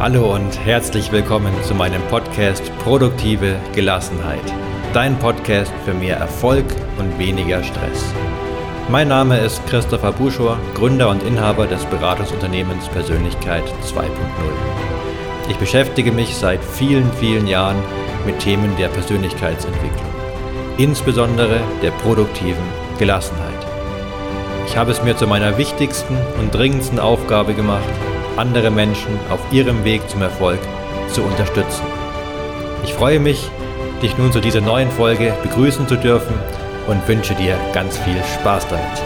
Hallo und herzlich willkommen zu meinem Podcast Produktive Gelassenheit. Dein Podcast für mehr Erfolg und weniger Stress. Mein Name ist Christopher Buschor, Gründer und Inhaber des Beratungsunternehmens Persönlichkeit 2.0. Ich beschäftige mich seit vielen, vielen Jahren mit Themen der Persönlichkeitsentwicklung, insbesondere der produktiven Gelassenheit. Ich habe es mir zu meiner wichtigsten und dringendsten Aufgabe gemacht, andere Menschen auf ihrem Weg zum Erfolg zu unterstützen. Ich freue mich, dich nun zu dieser neuen Folge begrüßen zu dürfen und wünsche dir ganz viel Spaß damit.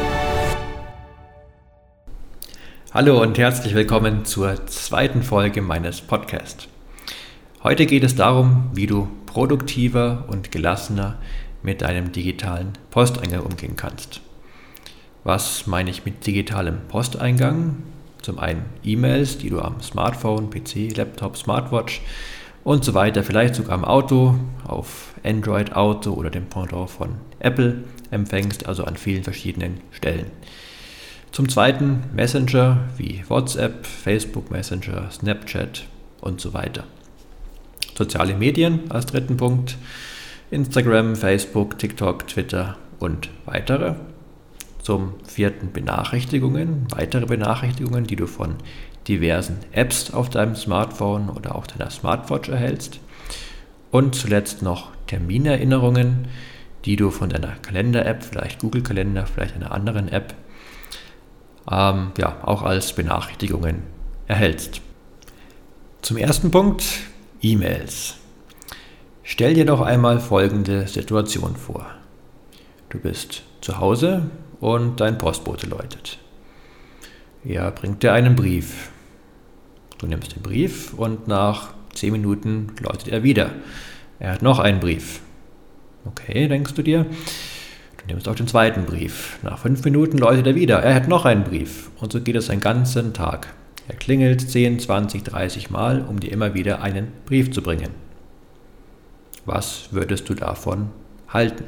Hallo und herzlich willkommen zur zweiten Folge meines Podcasts. Heute geht es darum, wie du produktiver und gelassener mit deinem digitalen Posteingang umgehen kannst. Was meine ich mit digitalem Posteingang? Zum einen E-Mails, die du am Smartphone, PC, Laptop, Smartwatch und so weiter, vielleicht sogar am Auto, auf Android Auto oder dem Pendant von Apple empfängst, also an vielen verschiedenen Stellen. Zum zweiten Messenger wie WhatsApp, Facebook Messenger, Snapchat und so weiter. Soziale Medien als dritten Punkt, Instagram, Facebook, TikTok, Twitter und weitere. Zum vierten Benachrichtigungen, weitere Benachrichtigungen, die du von diversen Apps auf deinem Smartphone oder auch deiner Smartwatch erhältst. Und zuletzt noch Terminerinnerungen, die du von deiner Kalender-App, vielleicht Google Kalender, vielleicht einer anderen App, ähm, ja, auch als Benachrichtigungen erhältst. Zum ersten Punkt, E-Mails. Stell dir doch einmal folgende Situation vor. Du bist zu Hause und dein Postbote läutet. Er bringt dir einen Brief. Du nimmst den Brief und nach 10 Minuten läutet er wieder. Er hat noch einen Brief. Okay, denkst du dir. Du nimmst auch den zweiten Brief. Nach 5 Minuten läutet er wieder. Er hat noch einen Brief. Und so geht es einen ganzen Tag. Er klingelt 10, 20, 30 Mal, um dir immer wieder einen Brief zu bringen. Was würdest du davon halten?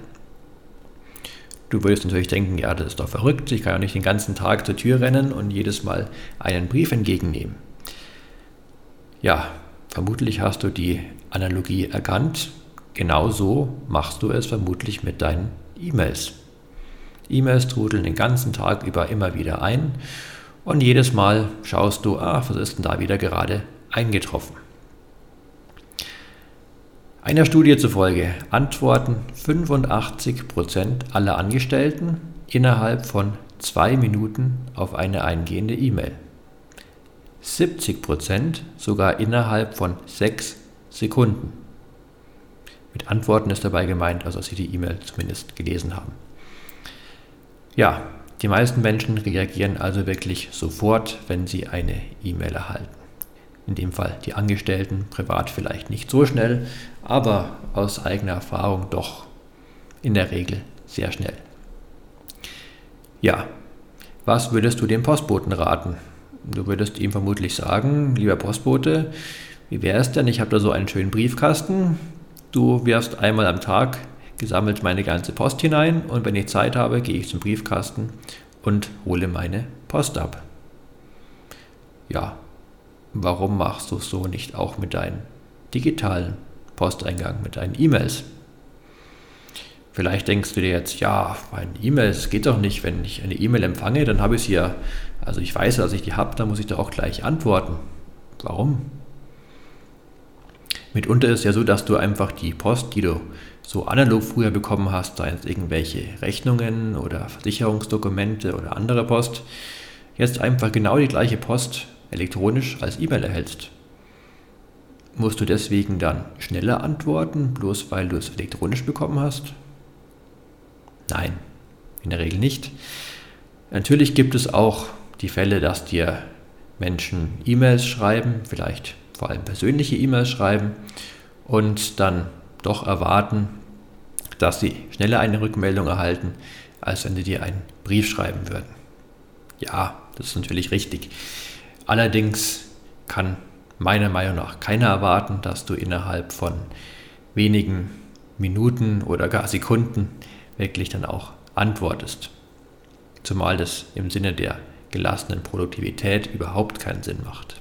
Du würdest natürlich denken, ja, das ist doch verrückt, ich kann ja nicht den ganzen Tag zur Tür rennen und jedes Mal einen Brief entgegennehmen. Ja, vermutlich hast du die Analogie erkannt. Genauso machst du es vermutlich mit deinen E-Mails. E-Mails trudeln den ganzen Tag über immer wieder ein und jedes Mal schaust du, ah, was ist denn da wieder gerade eingetroffen. Einer Studie zufolge antworten 85% aller Angestellten innerhalb von zwei Minuten auf eine eingehende E-Mail. 70% sogar innerhalb von sechs Sekunden. Mit Antworten ist dabei gemeint, also dass sie die E-Mail zumindest gelesen haben. Ja, die meisten Menschen reagieren also wirklich sofort, wenn sie eine E-Mail erhalten in dem Fall die Angestellten, privat vielleicht nicht so schnell, aber aus eigener Erfahrung doch in der Regel sehr schnell. Ja, was würdest du dem Postboten raten? Du würdest ihm vermutlich sagen, lieber Postbote, wie wäre es denn, ich habe da so einen schönen Briefkasten, du wirfst einmal am Tag gesammelt meine ganze Post hinein und wenn ich Zeit habe, gehe ich zum Briefkasten und hole meine Post ab. Ja, warum machst du es so nicht auch mit deinem digitalen Posteingang, mit deinen E-Mails? Vielleicht denkst du dir jetzt, ja, meine E-Mails geht doch nicht, wenn ich eine E-Mail empfange, dann habe ich sie ja, also ich weiß, dass ich die habe, dann muss ich da auch gleich antworten. Warum? Mitunter ist es ja so, dass du einfach die Post, die du so analog früher bekommen hast, seien es irgendwelche Rechnungen oder Versicherungsdokumente oder andere Post, jetzt einfach genau die gleiche Post elektronisch als E-Mail erhältst. Musst du deswegen dann schneller antworten, bloß weil du es elektronisch bekommen hast? Nein, in der Regel nicht. Natürlich gibt es auch die Fälle, dass dir Menschen E-Mails schreiben, vielleicht vor allem persönliche E-Mails schreiben und dann doch erwarten, dass sie schneller eine Rückmeldung erhalten, als wenn sie dir einen Brief schreiben würden. Ja, das ist natürlich richtig. Allerdings kann meiner Meinung nach keiner erwarten, dass du innerhalb von wenigen Minuten oder gar Sekunden wirklich dann auch antwortest. Zumal das im Sinne der gelassenen Produktivität überhaupt keinen Sinn macht.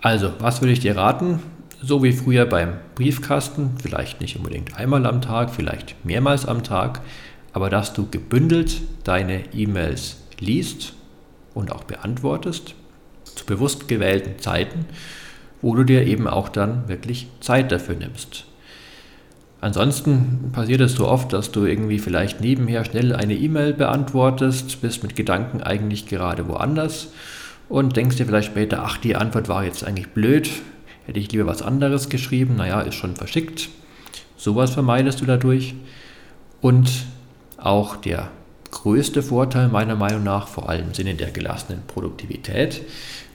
Also, was würde ich dir raten? So wie früher beim Briefkasten, vielleicht nicht unbedingt einmal am Tag, vielleicht mehrmals am Tag, aber dass du gebündelt deine E-Mails liest und auch beantwortest, zu bewusst gewählten Zeiten, wo du dir eben auch dann wirklich Zeit dafür nimmst. Ansonsten passiert es so oft, dass du irgendwie vielleicht nebenher schnell eine E-Mail beantwortest, bist mit Gedanken eigentlich gerade woanders und denkst dir vielleicht später, ach, die Antwort war jetzt eigentlich blöd, hätte ich lieber was anderes geschrieben, naja, ist schon verschickt. Sowas vermeidest du dadurch. Und auch der größte Vorteil meiner Meinung nach, vor allem im Sinne der gelassenen Produktivität,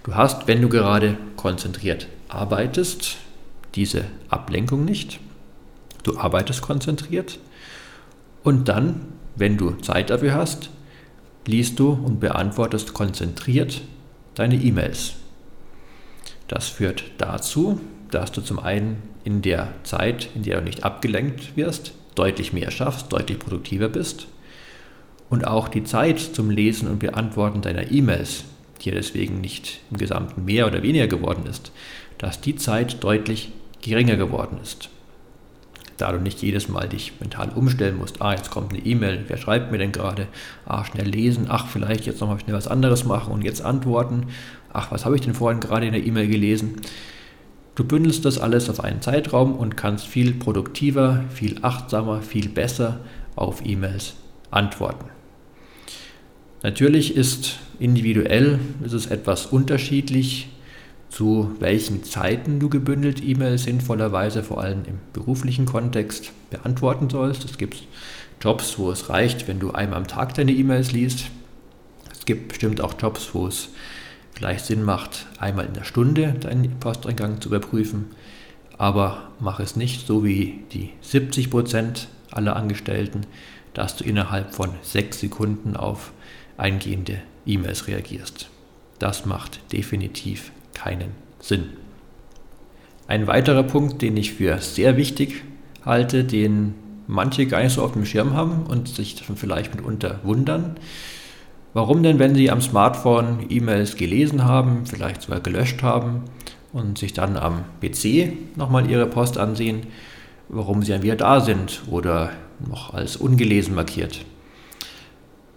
du hast, wenn du gerade konzentriert arbeitest, diese Ablenkung nicht. Du arbeitest konzentriert und dann, wenn du Zeit dafür hast, liest du und beantwortest konzentriert deine E-Mails. Das führt dazu, dass du zum einen in der Zeit, in der du nicht abgelenkt wirst, deutlich mehr schaffst, deutlich produktiver bist und auch die Zeit zum Lesen und Beantworten deiner E-Mails, die ja deswegen nicht im Gesamten mehr oder weniger geworden ist, dass die Zeit deutlich geringer geworden ist. Da du nicht jedes Mal dich mental umstellen musst, ah, jetzt kommt eine E-Mail, wer schreibt mir denn gerade? Ah, schnell lesen, ach, vielleicht jetzt nochmal schnell was anderes machen und jetzt antworten. Ach, was habe ich denn vorhin gerade in der E-Mail gelesen? Du bündelst das alles auf einen Zeitraum und kannst viel produktiver, viel achtsamer, viel besser auf E-Mails antworten. Natürlich ist individuell ist es etwas unterschiedlich, zu welchen Zeiten du gebündelt E-Mails sinnvollerweise, vor allem im beruflichen Kontext, beantworten sollst. Es gibt Jobs, wo es reicht, wenn du einmal am Tag deine E-Mails liest. Es gibt bestimmt auch Jobs, wo es vielleicht Sinn macht, einmal in der Stunde deinen Posteingang zu überprüfen. Aber mach es nicht so wie die 70 Prozent aller Angestellten, dass du innerhalb von sechs Sekunden auf eingehende E-Mails reagierst. Das macht definitiv keinen Sinn. Ein weiterer Punkt, den ich für sehr wichtig halte, den manche gar nicht so auf dem Schirm haben und sich vielleicht mitunter wundern, Warum denn, wenn Sie am Smartphone E-Mails gelesen haben, vielleicht sogar gelöscht haben und sich dann am PC nochmal Ihre Post ansehen, warum Sie dann wieder da sind oder noch als ungelesen markiert?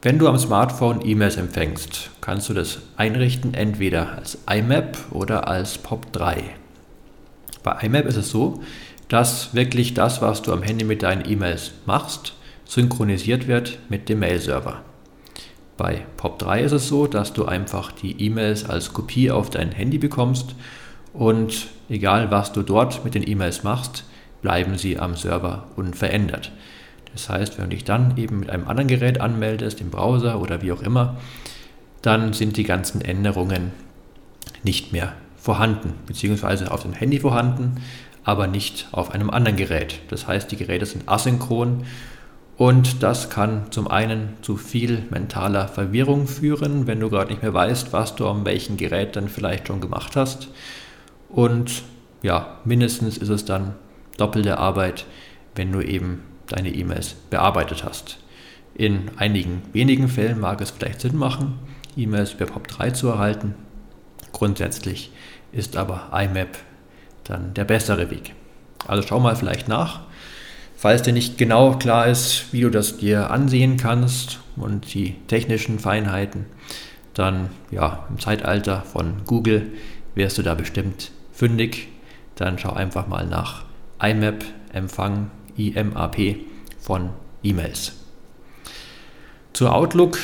Wenn du am Smartphone E-Mails empfängst, kannst du das einrichten entweder als IMAP oder als POP3. Bei IMAP ist es so, dass wirklich das, was du am Handy mit deinen E-Mails machst, synchronisiert wird mit dem Mail-Server. Bei POP3 ist es so, dass du einfach die E-Mails als Kopie auf dein Handy bekommst und egal was du dort mit den E-Mails machst, bleiben sie am Server unverändert. Das heißt, wenn du dich dann eben mit einem anderen Gerät anmeldest, im Browser oder wie auch immer, dann sind die ganzen Änderungen nicht mehr vorhanden, beziehungsweise auf dem Handy vorhanden, aber nicht auf einem anderen Gerät. Das heißt, die Geräte sind asynchron und das kann zum einen zu viel mentaler Verwirrung führen, wenn du gerade nicht mehr weißt, was du an welchem Gerät dann vielleicht schon gemacht hast. Und ja, mindestens ist es dann doppelte Arbeit, wenn du eben deine E-Mails bearbeitet hast. In einigen wenigen Fällen mag es vielleicht Sinn machen, E-Mails über POP3 zu erhalten. Grundsätzlich ist aber IMAP dann der bessere Weg. Also schau mal vielleicht nach Falls dir nicht genau klar ist, wie du das dir ansehen kannst und die technischen Feinheiten, dann ja, im Zeitalter von Google wärst du da bestimmt fündig. Dann schau einfach mal nach IMAP, Empfang, IMAP von E-Mails. Zu Outlook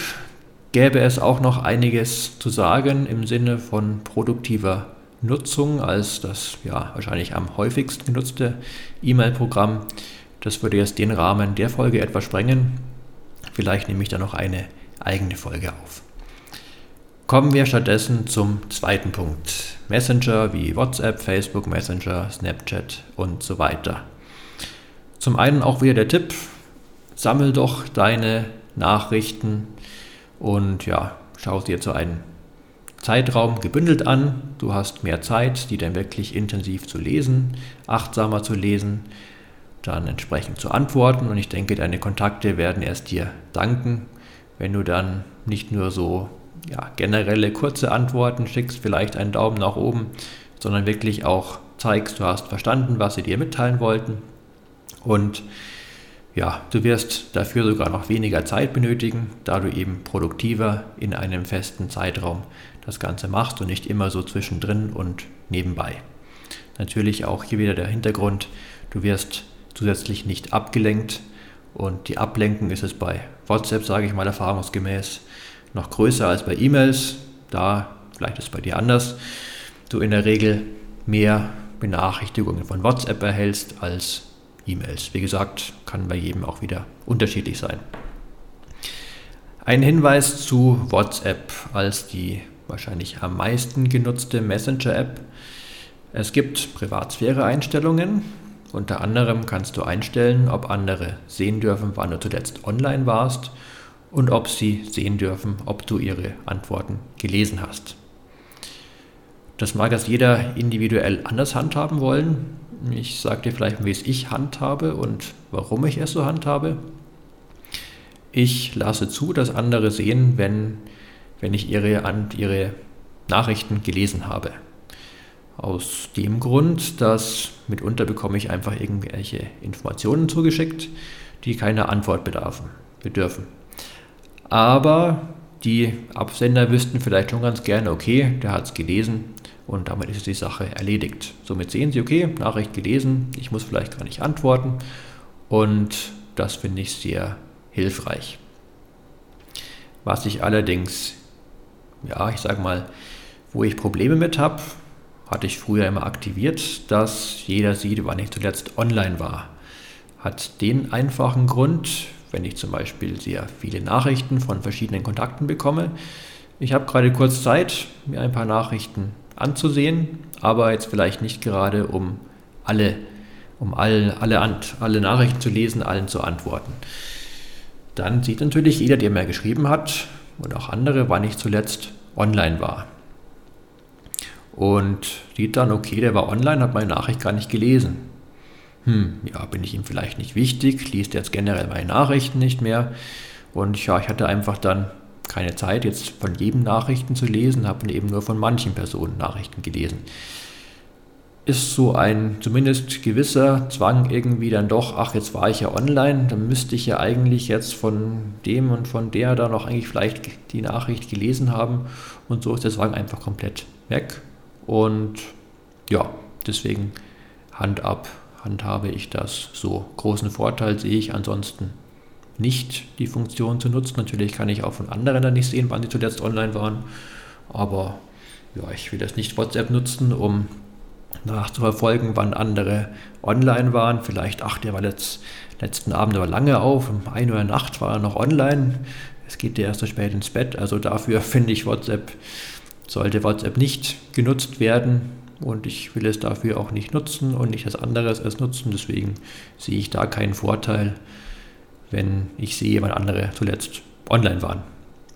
gäbe es auch noch einiges zu sagen im Sinne von produktiver Nutzung als das ja wahrscheinlich am häufigsten genutzte E-Mail-Programm. Das würde jetzt den Rahmen der Folge etwas sprengen. Vielleicht nehme ich da noch eine eigene Folge auf. Kommen wir stattdessen zum zweiten Punkt. Messenger wie WhatsApp, Facebook Messenger, Snapchat und so weiter. Zum einen auch wieder der Tipp, sammel doch deine Nachrichten und ja, schau dir zu einem Zeitraum gebündelt an. Du hast mehr Zeit, die dann wirklich intensiv zu lesen, achtsamer zu lesen dann entsprechend zu antworten. Und ich denke, deine Kontakte werden erst dir danken, wenn du dann nicht nur so ja, generelle kurze Antworten schickst, vielleicht einen Daumen nach oben, sondern wirklich auch zeigst, du hast verstanden, was sie dir mitteilen wollten und ja, du wirst dafür sogar noch weniger Zeit benötigen, da du eben produktiver in einem festen Zeitraum das Ganze machst und nicht immer so zwischendrin und nebenbei. Natürlich auch hier wieder der Hintergrund, du wirst zusätzlich nicht abgelenkt und die Ablenkung ist es bei WhatsApp, sage ich mal erfahrungsgemäß, noch größer als bei E-Mails. Da, vielleicht ist es bei dir anders, du in der Regel mehr Benachrichtigungen von WhatsApp erhältst als E-Mails. Wie gesagt, kann bei jedem auch wieder unterschiedlich sein. Ein Hinweis zu WhatsApp als die wahrscheinlich am meisten genutzte Messenger-App. Es gibt Privatsphäre-Einstellungen. Unter anderem kannst du einstellen, ob andere sehen dürfen, wann du zuletzt online warst und ob sie sehen dürfen, ob du ihre Antworten gelesen hast. Das mag es jeder individuell anders handhaben wollen. Ich sage dir vielleicht, wie es ich handhabe und warum ich es so handhabe. Ich lasse zu, dass andere sehen, wenn, wenn ich ihre, ihre Nachrichten gelesen habe. Aus dem Grund, dass mitunter bekomme ich einfach irgendwelche Informationen zugeschickt, die keine Antwort bedarfen, bedürfen. Aber die Absender wüssten vielleicht schon ganz gerne, okay, der hat es gelesen und damit ist die Sache erledigt. Somit sehen Sie, okay, Nachricht gelesen, ich muss vielleicht gar nicht antworten und das finde ich sehr hilfreich. Was ich allerdings, ja, ich sage mal, wo ich Probleme mit habe, hatte ich früher immer aktiviert, dass jeder sieht, wann ich zuletzt online war. Hat den einfachen Grund, wenn ich zum Beispiel sehr viele Nachrichten von verschiedenen Kontakten bekomme. Ich habe gerade kurz Zeit, mir ein paar Nachrichten anzusehen, aber jetzt vielleicht nicht gerade, um alle, um all, alle, alle Nachrichten zu lesen, allen zu antworten. Dann sieht natürlich jeder, der mir geschrieben hat und auch andere, wann ich zuletzt online war und sieht dann, okay, der war online, hat meine Nachricht gar nicht gelesen. Hm, ja, bin ich ihm vielleicht nicht wichtig, liest jetzt generell meine Nachrichten nicht mehr. Und ja, ich hatte einfach dann keine Zeit, jetzt von jedem Nachrichten zu lesen, habe eben nur von manchen Personen Nachrichten gelesen. Ist so ein zumindest gewisser Zwang irgendwie dann doch, ach, jetzt war ich ja online, dann müsste ich ja eigentlich jetzt von dem und von der da noch eigentlich vielleicht die Nachricht gelesen haben. Und so ist der Zwang einfach komplett weg. Und ja, deswegen Hand ab, handhabe ich das so. Großen Vorteil sehe ich ansonsten nicht, die Funktion zu nutzen. Natürlich kann ich auch von anderen dann nicht sehen, wann sie zuletzt online waren. Aber ja, ich will das nicht WhatsApp nutzen, um nachzuverfolgen, wann andere online waren. Vielleicht, ach, der war letzt, letzten Abend aber lange auf, um 1 Uhr Nacht war er noch online. Es geht ja erst so spät ins Bett. Also dafür finde ich WhatsApp sollte WhatsApp nicht genutzt werden und ich will es dafür auch nicht nutzen und nicht als anderes als nutzen. Deswegen sehe ich da keinen Vorteil, wenn ich sehe, wann andere zuletzt online waren.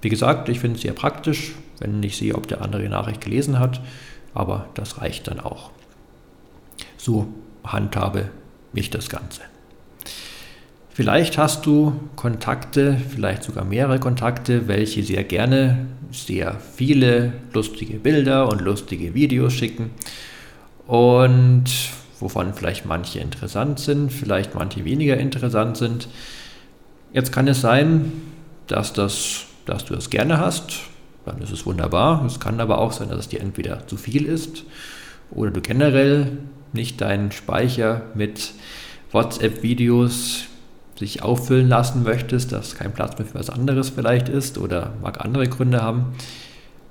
Wie gesagt, ich finde es sehr praktisch, wenn ich sehe, ob der andere die Nachricht gelesen hat, aber das reicht dann auch. So handhabe ich das Ganze. Vielleicht hast du Kontakte, vielleicht sogar mehrere Kontakte, welche sehr gerne sehr viele lustige Bilder und lustige Videos schicken und wovon vielleicht manche interessant sind, vielleicht manche weniger interessant sind. Jetzt kann es sein, dass, das, dass du das gerne hast, dann ist es wunderbar. Es kann aber auch sein, dass es dir entweder zu viel ist oder du generell nicht deinen Speicher mit WhatsApp-Videos sich auffüllen lassen möchtest, dass kein Platz mehr für was anderes vielleicht ist oder mag andere Gründe haben,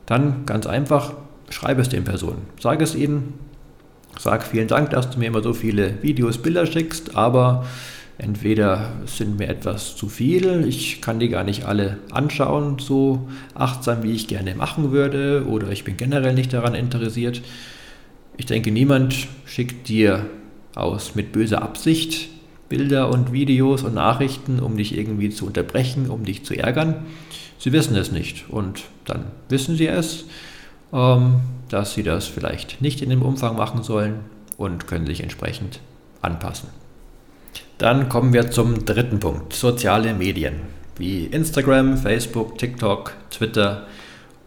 dann ganz einfach, schreibe es den Personen. Sag es ihnen, sag vielen Dank, dass du mir immer so viele Videos, Bilder schickst, aber entweder sind mir etwas zu viel, ich kann die gar nicht alle anschauen, so achtsam, wie ich gerne machen würde, oder ich bin generell nicht daran interessiert. Ich denke, niemand schickt dir aus mit böser Absicht Bilder und Videos und Nachrichten, um dich irgendwie zu unterbrechen, um dich zu ärgern. Sie wissen es nicht und dann wissen sie es, ähm, dass sie das vielleicht nicht in dem Umfang machen sollen und können sich entsprechend anpassen. Dann kommen wir zum dritten Punkt, soziale Medien wie Instagram, Facebook, TikTok, Twitter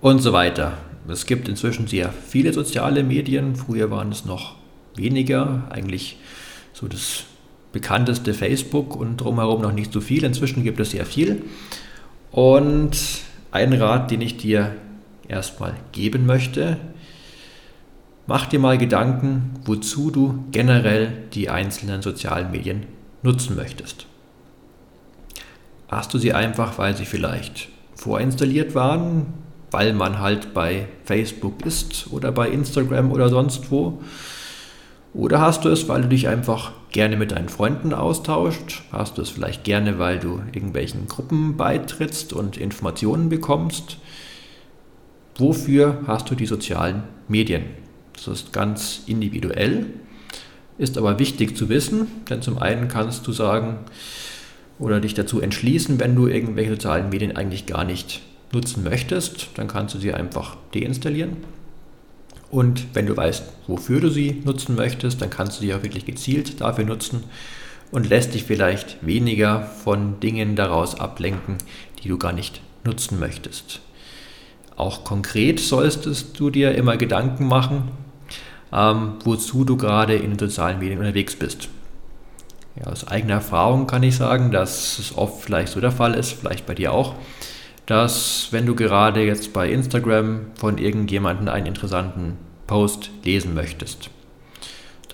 und so weiter. Es gibt inzwischen sehr viele soziale Medien. Früher waren es noch weniger. Eigentlich so das bekannteste Facebook und drumherum noch nicht so viel. Inzwischen gibt es sehr viel. Und ein Rat, den ich dir erstmal geben möchte, mach dir mal Gedanken, wozu du generell die einzelnen sozialen Medien nutzen möchtest. Hast du sie einfach, weil sie vielleicht vorinstalliert waren, weil man halt bei Facebook ist oder bei Instagram oder sonst wo? Oder hast du es, weil du dich einfach gerne mit deinen Freunden austauscht? Hast du es vielleicht gerne, weil du irgendwelchen Gruppen beitrittst und Informationen bekommst? Wofür hast du die sozialen Medien? Das ist ganz individuell, ist aber wichtig zu wissen, denn zum einen kannst du sagen oder dich dazu entschließen, wenn du irgendwelche sozialen Medien eigentlich gar nicht nutzen möchtest, dann kannst du sie einfach deinstallieren und wenn du weißt, wofür du sie nutzen möchtest, dann kannst du sie auch wirklich gezielt dafür nutzen und lässt dich vielleicht weniger von Dingen daraus ablenken, die du gar nicht nutzen möchtest. Auch konkret solltest du dir immer Gedanken machen, ähm, wozu du gerade in den sozialen Medien unterwegs bist. Ja, aus eigener Erfahrung kann ich sagen, dass es oft vielleicht so der Fall ist, vielleicht bei dir auch, dass wenn du gerade jetzt bei Instagram von irgendjemandem einen interessanten Post lesen möchtest,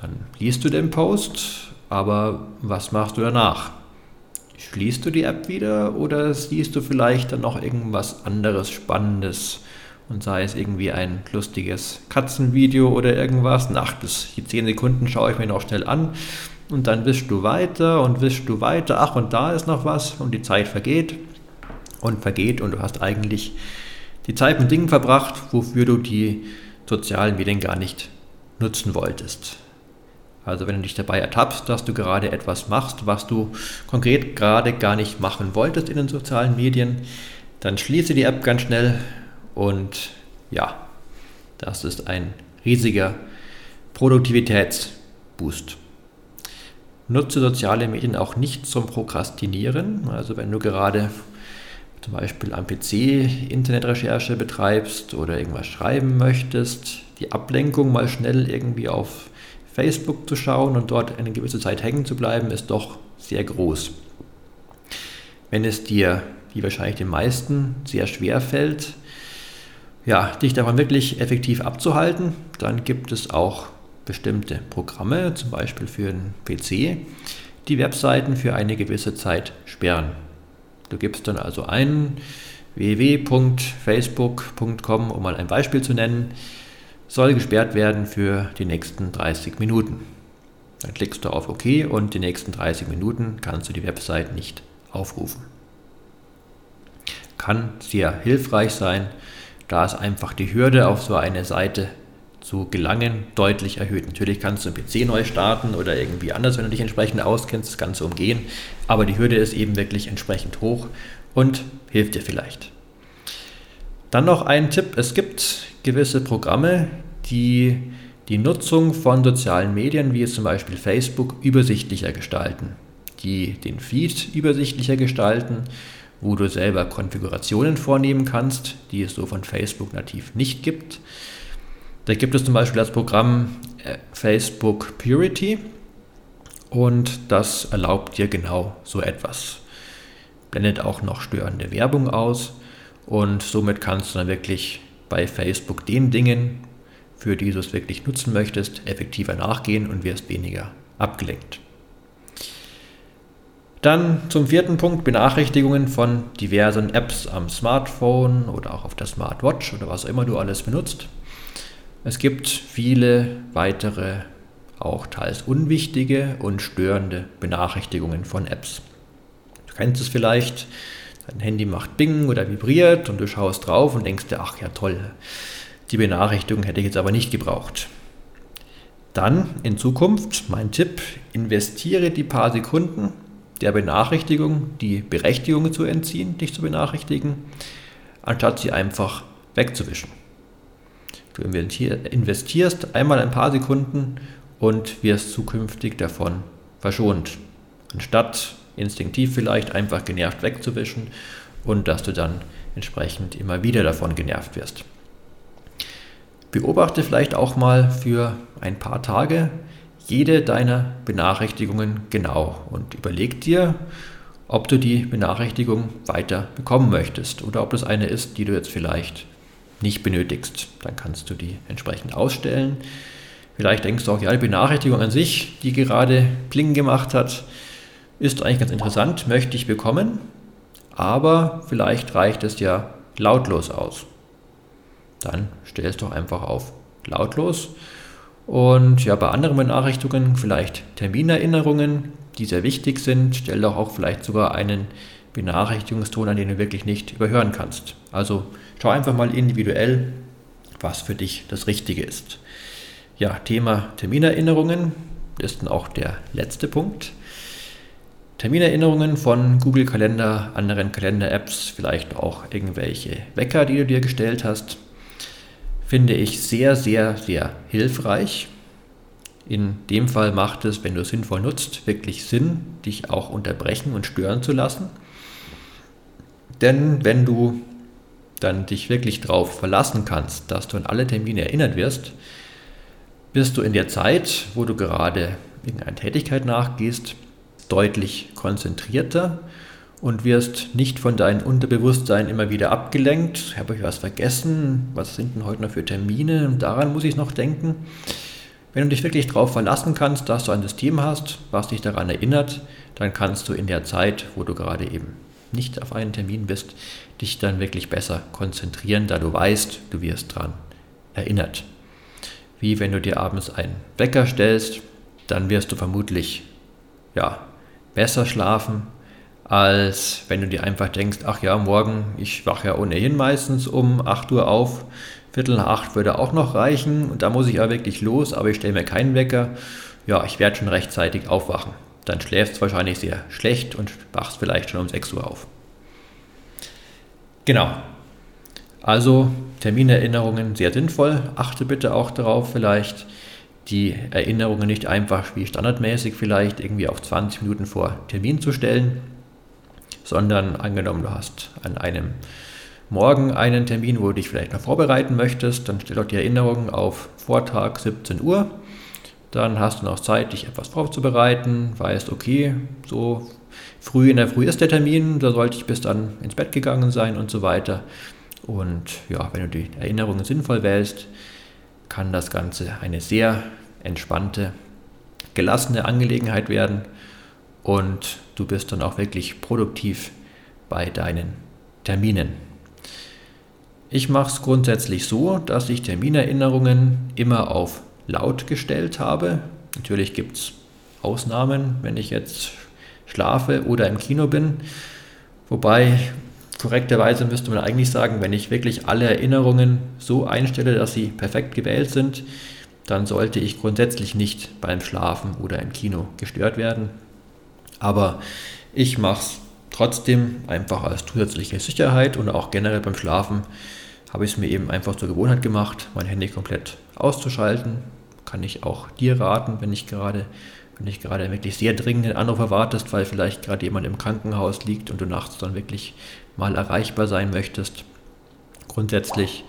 dann liest du den Post, aber was machst du danach? Schließt du die App wieder oder siehst du vielleicht dann noch irgendwas anderes Spannendes und sei es irgendwie ein lustiges Katzenvideo oder irgendwas? Nach bis 10 Sekunden schaue ich mir noch schnell an und dann wischst du weiter und wischst du weiter. Ach, und da ist noch was und die Zeit vergeht und vergeht und du hast eigentlich die Zeit mit Dingen verbracht, wofür du die sozialen Medien gar nicht nutzen wolltest. Also wenn du dich dabei ertappst, dass du gerade etwas machst, was du konkret gerade gar nicht machen wolltest in den sozialen Medien, dann schließe die App ganz schnell und ja, das ist ein riesiger Produktivitätsboost. Nutze soziale Medien auch nicht zum Prokrastinieren. Also wenn du gerade zum Beispiel am PC Internetrecherche betreibst oder irgendwas schreiben möchtest, die Ablenkung mal schnell irgendwie auf Facebook zu schauen und dort eine gewisse Zeit hängen zu bleiben, ist doch sehr groß. Wenn es dir, wie wahrscheinlich den meisten, sehr schwer fällt, ja, dich davon wirklich effektiv abzuhalten, dann gibt es auch bestimmte Programme, zum Beispiel für den PC, die Webseiten für eine gewisse Zeit sperren. Du gibst dann also ein www.facebook.com, um mal ein Beispiel zu nennen, soll gesperrt werden für die nächsten 30 Minuten. Dann klickst du auf OK und die nächsten 30 Minuten kannst du die Website nicht aufrufen. Kann sehr hilfreich sein, da es einfach die Hürde auf so eine Seite zu gelangen deutlich erhöht. Natürlich kannst du einen PC neu starten oder irgendwie anders, wenn du dich entsprechend auskennst, das Ganze umgehen. Aber die Hürde ist eben wirklich entsprechend hoch und hilft dir vielleicht. Dann noch ein Tipp. Es gibt gewisse Programme, die die Nutzung von sozialen Medien, wie zum Beispiel Facebook, übersichtlicher gestalten. Die den Feed übersichtlicher gestalten, wo du selber Konfigurationen vornehmen kannst, die es so von Facebook nativ nicht gibt. Da gibt es zum Beispiel das Programm äh, Facebook Purity und das erlaubt dir genau so etwas. Blendet auch noch störende Werbung aus und somit kannst du dann wirklich bei Facebook den Dingen, für die du es wirklich nutzen möchtest, effektiver nachgehen und wirst weniger abgelenkt. Dann zum vierten Punkt Benachrichtigungen von diversen Apps am Smartphone oder auch auf der Smartwatch oder was auch immer du alles benutzt. Es gibt viele weitere, auch teils unwichtige und störende Benachrichtigungen von Apps. Du kennst es vielleicht, dein Handy macht Bing oder vibriert und du schaust drauf und denkst dir, ach ja toll, die Benachrichtigung hätte ich jetzt aber nicht gebraucht. Dann in Zukunft mein Tipp, investiere die paar Sekunden der Benachrichtigung die Berechtigung zu entziehen, dich zu benachrichtigen, anstatt sie einfach wegzuwischen. Du investierst einmal ein paar Sekunden und wirst zukünftig davon verschont. Anstatt instinktiv vielleicht einfach genervt wegzuwischen und dass du dann entsprechend immer wieder davon genervt wirst. beobachte vielleicht auch mal für ein paar Tage jede deiner Benachrichtigungen genau und überleg dir, ob du die Benachrichtigung weiter bekommen möchtest oder ob das eine ist, die du jetzt vielleicht nicht benötigst. Dann kannst du die entsprechend ausstellen. Vielleicht denkst du auch, ja, die Benachrichtigung an sich, die gerade Pling gemacht hat, ist eigentlich ganz interessant, möchte ich bekommen, aber vielleicht reicht es ja lautlos aus. Dann stell es doch einfach auf lautlos. Und ja, bei anderen Benachrichtigungen vielleicht Terminerinnerungen, die sehr wichtig sind. Stell doch auch vielleicht sogar einen Benachrichtigungston an, den du wirklich nicht überhören kannst. Also schau einfach mal individuell, was für dich das Richtige ist. Ja, Thema Terminerinnerungen ist dann auch der letzte Punkt. Terminerinnerungen von Google Kalender, anderen Kalender-Apps, vielleicht auch irgendwelche Wecker, die du dir gestellt hast, finde ich sehr, sehr, sehr hilfreich. In dem Fall macht es, wenn du es sinnvoll nutzt, wirklich Sinn, dich auch unterbrechen und stören zu lassen. Denn wenn du dann dich wirklich darauf verlassen kannst, dass du an alle Termine erinnert wirst, bist du in der Zeit, wo du gerade irgendeiner Tätigkeit nachgehst, deutlich konzentrierter und wirst nicht von deinem Unterbewusstsein immer wieder abgelenkt. Habe ich was vergessen? Was sind denn heute noch für Termine? Daran muss ich noch denken. Wenn du dich wirklich darauf verlassen kannst, dass du ein System hast, was dich daran erinnert, dann kannst du in der Zeit, wo du gerade eben nicht auf einen Termin bist, dich dann wirklich besser konzentrieren, da du weißt, du wirst daran erinnert. Wie wenn du dir abends einen Wecker stellst, dann wirst du vermutlich ja, besser schlafen, als wenn du dir einfach denkst, ach ja, morgen, ich wache ja ohnehin meistens um 8 Uhr auf, Viertel nach 8 würde auch noch reichen und da muss ich ja wirklich los, aber ich stelle mir keinen Wecker. Ja, ich werde schon rechtzeitig aufwachen. Dann schläfst du wahrscheinlich sehr schlecht und wachst vielleicht schon um 6 Uhr auf. Genau. Also Terminerinnerungen sehr sinnvoll. Achte bitte auch darauf, vielleicht die Erinnerungen nicht einfach wie standardmäßig vielleicht irgendwie auf 20 Minuten vor Termin zu stellen, sondern angenommen, du hast an einem Morgen einen Termin, wo du dich vielleicht noch vorbereiten möchtest, dann stell doch die Erinnerung auf Vortag 17 Uhr. Dann hast du noch Zeit, dich etwas vorzubereiten, weißt, okay, so früh in der Früh ist der Termin, da sollte ich bis dann ins Bett gegangen sein und so weiter. Und ja, wenn du die Erinnerungen sinnvoll wählst, kann das Ganze eine sehr entspannte, gelassene Angelegenheit werden und du bist dann auch wirklich produktiv bei deinen Terminen. Ich mache es grundsätzlich so, dass ich Terminerinnerungen immer auf laut gestellt habe. Natürlich gibt es Ausnahmen, wenn ich jetzt schlafe oder im Kino bin. Wobei korrekterweise müsste man eigentlich sagen, wenn ich wirklich alle Erinnerungen so einstelle, dass sie perfekt gewählt sind, dann sollte ich grundsätzlich nicht beim Schlafen oder im Kino gestört werden. Aber ich mache es trotzdem einfach als zusätzliche Sicherheit und auch generell beim Schlafen habe ich es mir eben einfach zur Gewohnheit gemacht, mein Handy komplett auszuschalten. Kann ich auch dir raten, wenn ich gerade wenn ich gerade wirklich sehr dringenden Anruf erwartest, weil vielleicht gerade jemand im Krankenhaus liegt und du nachts dann wirklich mal erreichbar sein möchtest. Grundsätzlich,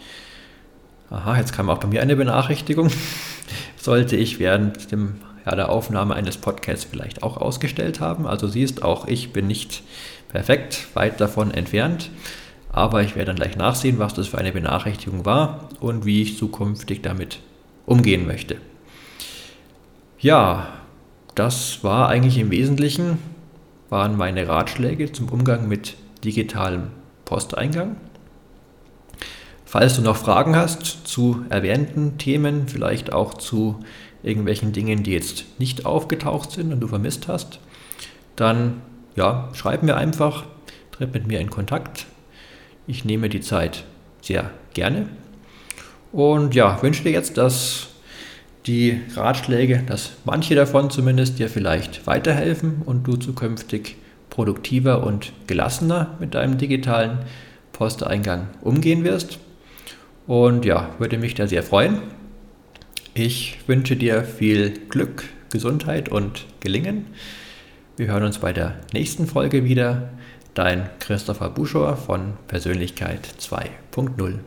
aha, jetzt kam auch bei mir eine Benachrichtigung, sollte ich während dem, ja, der Aufnahme eines Podcasts vielleicht auch ausgestellt haben. Also siehst, auch ich bin nicht perfekt, weit davon entfernt. Aber ich werde dann gleich nachsehen, was das für eine Benachrichtigung war und wie ich zukünftig damit umgehen möchte. Ja, das war eigentlich im Wesentlichen, waren meine Ratschläge zum Umgang mit digitalem Posteingang. Falls du noch Fragen hast zu erwähnten Themen, vielleicht auch zu irgendwelchen Dingen, die jetzt nicht aufgetaucht sind und du vermisst hast, dann ja, schreib mir einfach, tritt mit mir in Kontakt. Ich nehme die Zeit sehr gerne. Und ja, wünsche dir jetzt, dass die Ratschläge, dass manche davon zumindest dir vielleicht weiterhelfen und du zukünftig produktiver und gelassener mit deinem digitalen Posteingang umgehen wirst. Und ja, würde mich da sehr freuen. Ich wünsche dir viel Glück, Gesundheit und Gelingen. Wir hören uns bei der nächsten Folge wieder. Dein Christopher Buschor von Persönlichkeit 2.0.